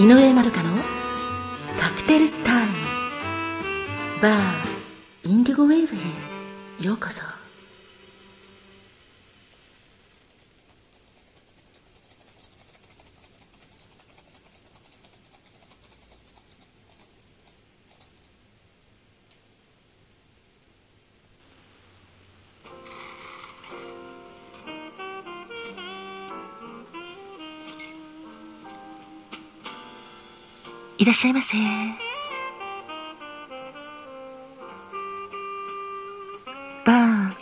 井上まどかのカクテルタイム。バーインディゴウェーブへようこそ。いらっしゃいませ。バー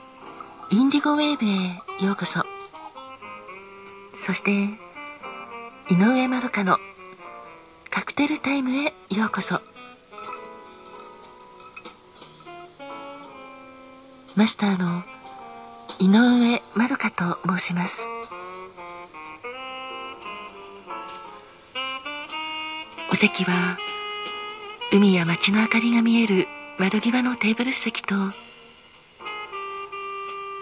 インディゴウェーブへようこそ。そして井上まどかのカクテルタイムへようこそ。マスターの井上まどかと申します。席は海や街の明かりが見える窓際のテーブル席と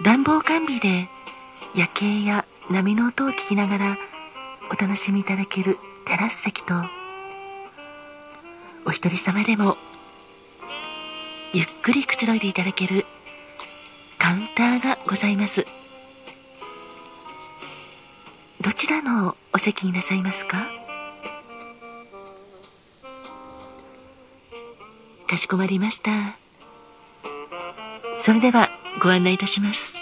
暖房完備で夜景や波の音を聞きながらお楽しみいただけるテラス席と。お一人様でもゆっくりくつろいでいただけるカウンターがございます。どちらのお席になさいますか？かしこまりました。それではご案内いたします。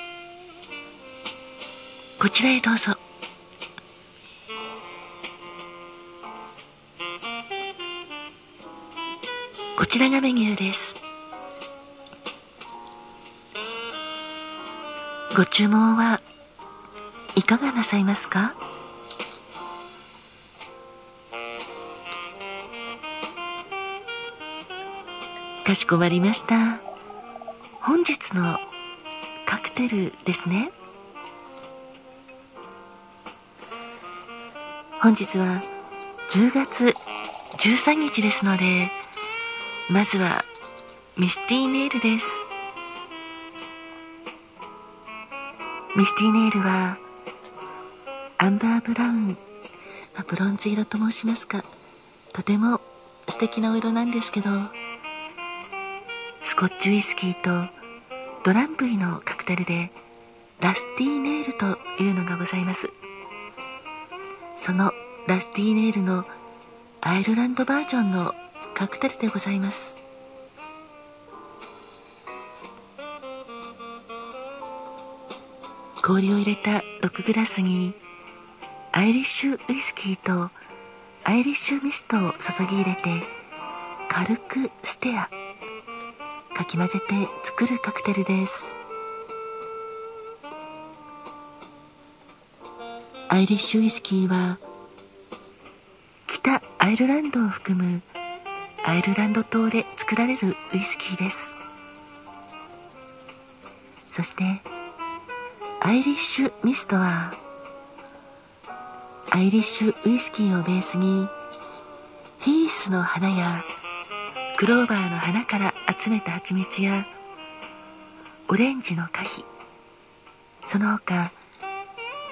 こちらへどうぞ。こちらがメニューです。ご注文はいかがなさいますか？かしこまりました。本日のカクテルですね。本日は10月13日ですのでまずはミスティーネイルです。ミスティーネイルはアンバーブラウン、まあ、ブロンズ色と申しますか。とても素敵なお色なんですけどスコッチウイスキーとドランブイのカクテルでラスティーネイルというのがございます。そのラスティーネイルのアイルランドバージョンのカクテルでございます。氷を入れた6グラスにアイリッシュウイスキーとアイリッシュミストを注ぎ入れて軽くステア。かき混ぜて作るカクテルです。アイリッシュウイスキーは北アイルランドを含むアイルランド島で作られるウイスキーです。そしてアイリッシュミストはアイリッシュウイスキーをベースにヒースの花やクローバーの花から集めた蜂蜜やオレンジの花皮。その他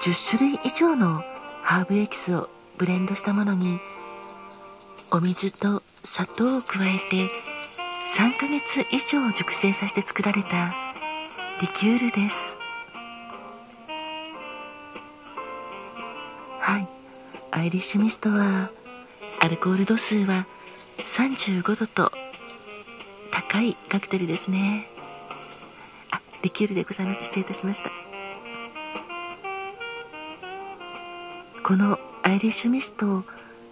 10種類以上のハーブエキスをブレンドしたものにお水と砂糖を加えて3ヶ月以上熟成させて作られたリキュールです。はい。アイリッシュミストはアルコール度数は35度と高いカクテルですね。あリキュールでございます。失礼いたしました。このアイリッシュミストを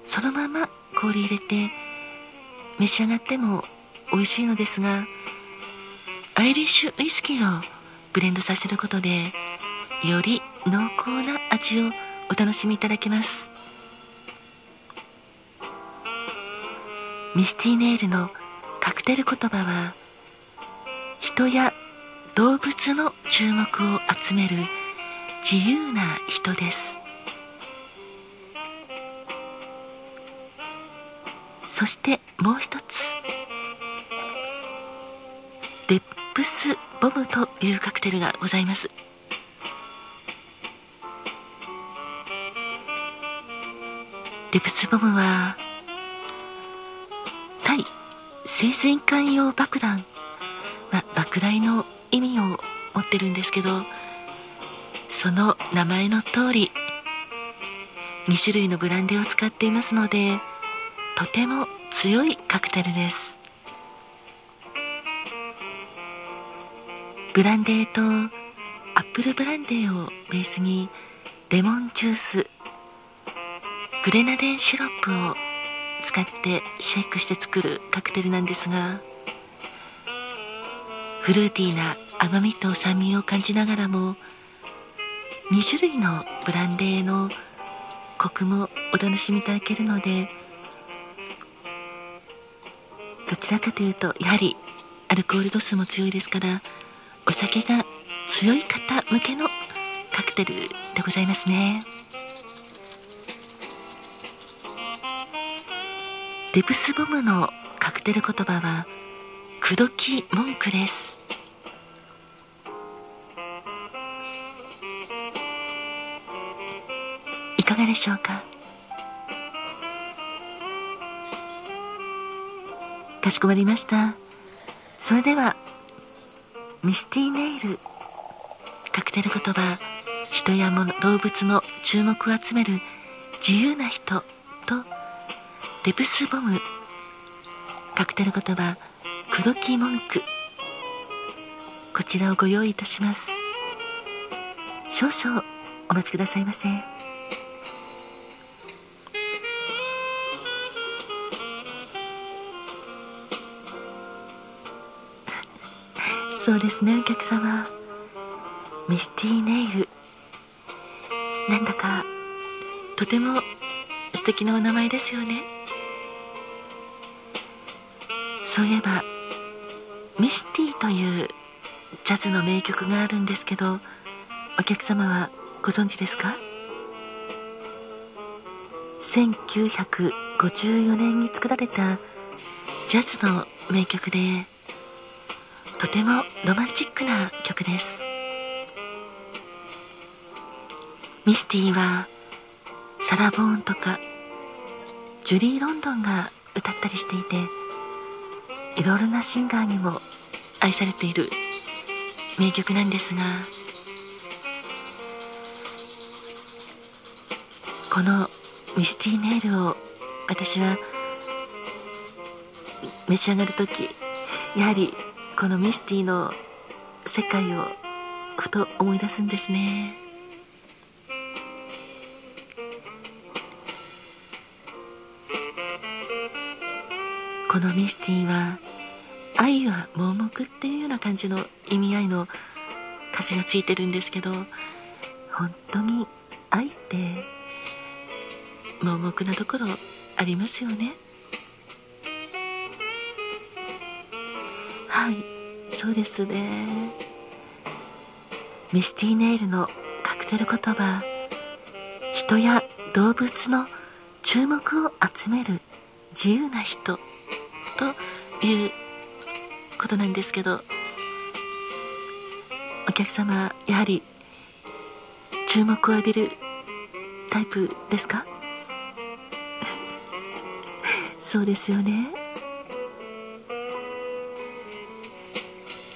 そのまま氷入れて召し上がっても美味しいのですがアイリッシュウイスキーをブレンドさせることでより濃厚な味をお楽しみいただけます。ミスティーネイルのカクテル言葉は人や動物の注目を集める自由な人です。そしてもう一つデップスボムというカクテルがございます。デップスボムは潜水艦用爆弾、ま、爆雷の意味を持ってるんですけどその名前の通り2種類のブランデーを使っていますのでとても強いカクテルです。ブランデーとアップルブランデーをベースにレモンジュースグレナデンシロップを使ってシェイクして作るカクテルなんですがフルーティーな甘みと酸味を感じながらも2種類のブランデーのコクもお楽しみいただけるのでどちらかというとやはりアルコール度数も強いですからお酒が強い方向けのカクテルでございますね。デプスボムのカクテル言葉は口説き文句です。いかがでしょうか？かしこまりました。それではミスティーネイル。カクテル言葉人や物動物の注目を集める自由な人。デプスボム。カクテル言葉。口説き文句。こちらをご用意いたします。少々お待ちくださいませ。そうですねお客様。ミスティーネイル。なんだかとても素敵なお名前ですよね。そういえばミスティというジャズの名曲があるんですけどお客様はご存知ですか？1954年に作られたジャズの名曲でとてもロマンチックな曲です。ミスティはサラ・ボーンとかジュリー・ロンドンが歌ったりしていていろいろなシンガーにも愛されている。名曲なんですがこのミスティーネイルを私は召し上がる時やはりこのミスティの世界をふと思い出すんですね。このミスティは愛は盲目っていうような感じの意味合いの歌詞がついてるんですけど本当に愛って盲目なところありますよね。はいそうですね。ミスティネイルのカクテル言葉人や動物の注目を集める自由な人。ということなんですけどお客様やはり注目を浴びるタイプですか？そうですよね。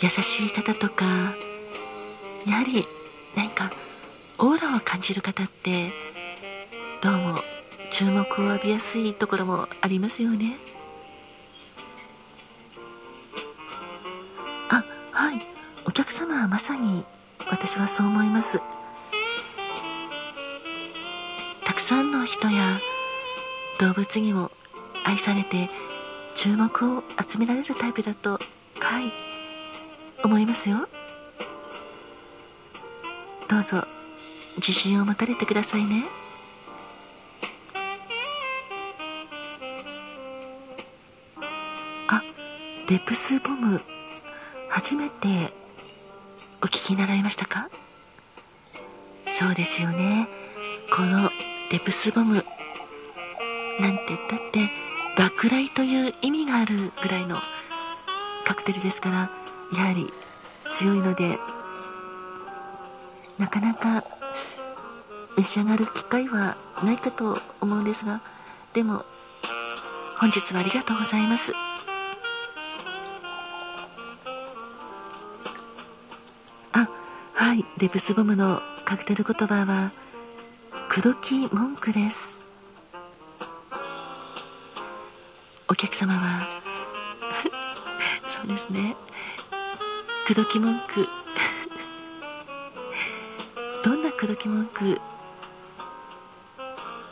優しい方とかやはり何かオーラを感じる方ってどうも注目を浴びやすいところもありますよね。まさに私はそう思います。たくさんの人や動物にも愛されて注目を集められるタイプだとはい思いますよ。どうぞ自信を持たれてくださいね。あデプスボム。初めてお聞きになられましたか？そうですよね。このデプスボムなんて言ったって爆雷という意味があるぐらいのカクテルですからやはり強いのでなかなか召し上がる機会はないかと思うんですがでも本日はありがとうございます。はいデプスボムのカクテル言葉は口説き文句です。お客様はそうですね。口説き文句。どんな口説き文句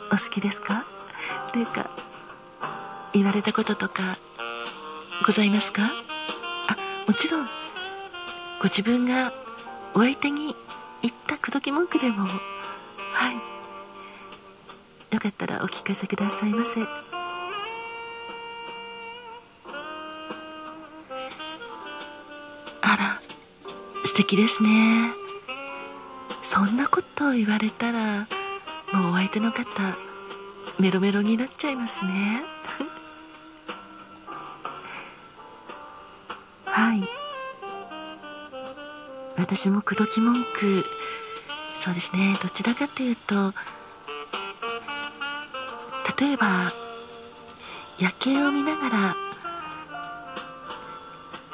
お好きですか？というか言われたこととかございますか？あもちろんご自分がお相手に言った口説き文句でも。はい。よかったらお聞かせくださいませ。あら素敵ですね。そんなことを言われたらもうお相手の方メロメロになっちゃいますね。はい。私も口説き文句。そうですね。どちらかというと例えば夜景を見ながら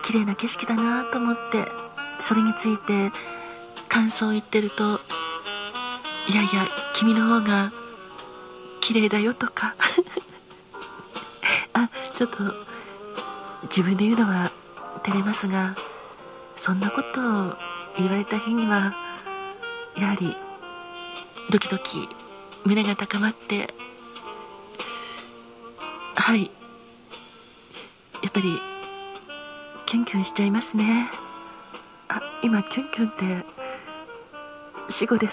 綺麗な景色だなと思ってそれについて感想を言ってるといやいや君の方が綺麗だよとか。あちょっと自分で言うのは照れますがそんなことを言われた日にはやはりドキドキ胸が高まってはい。やっぱりキュンキュンしちゃいますね。あ今キュンキュンって死語です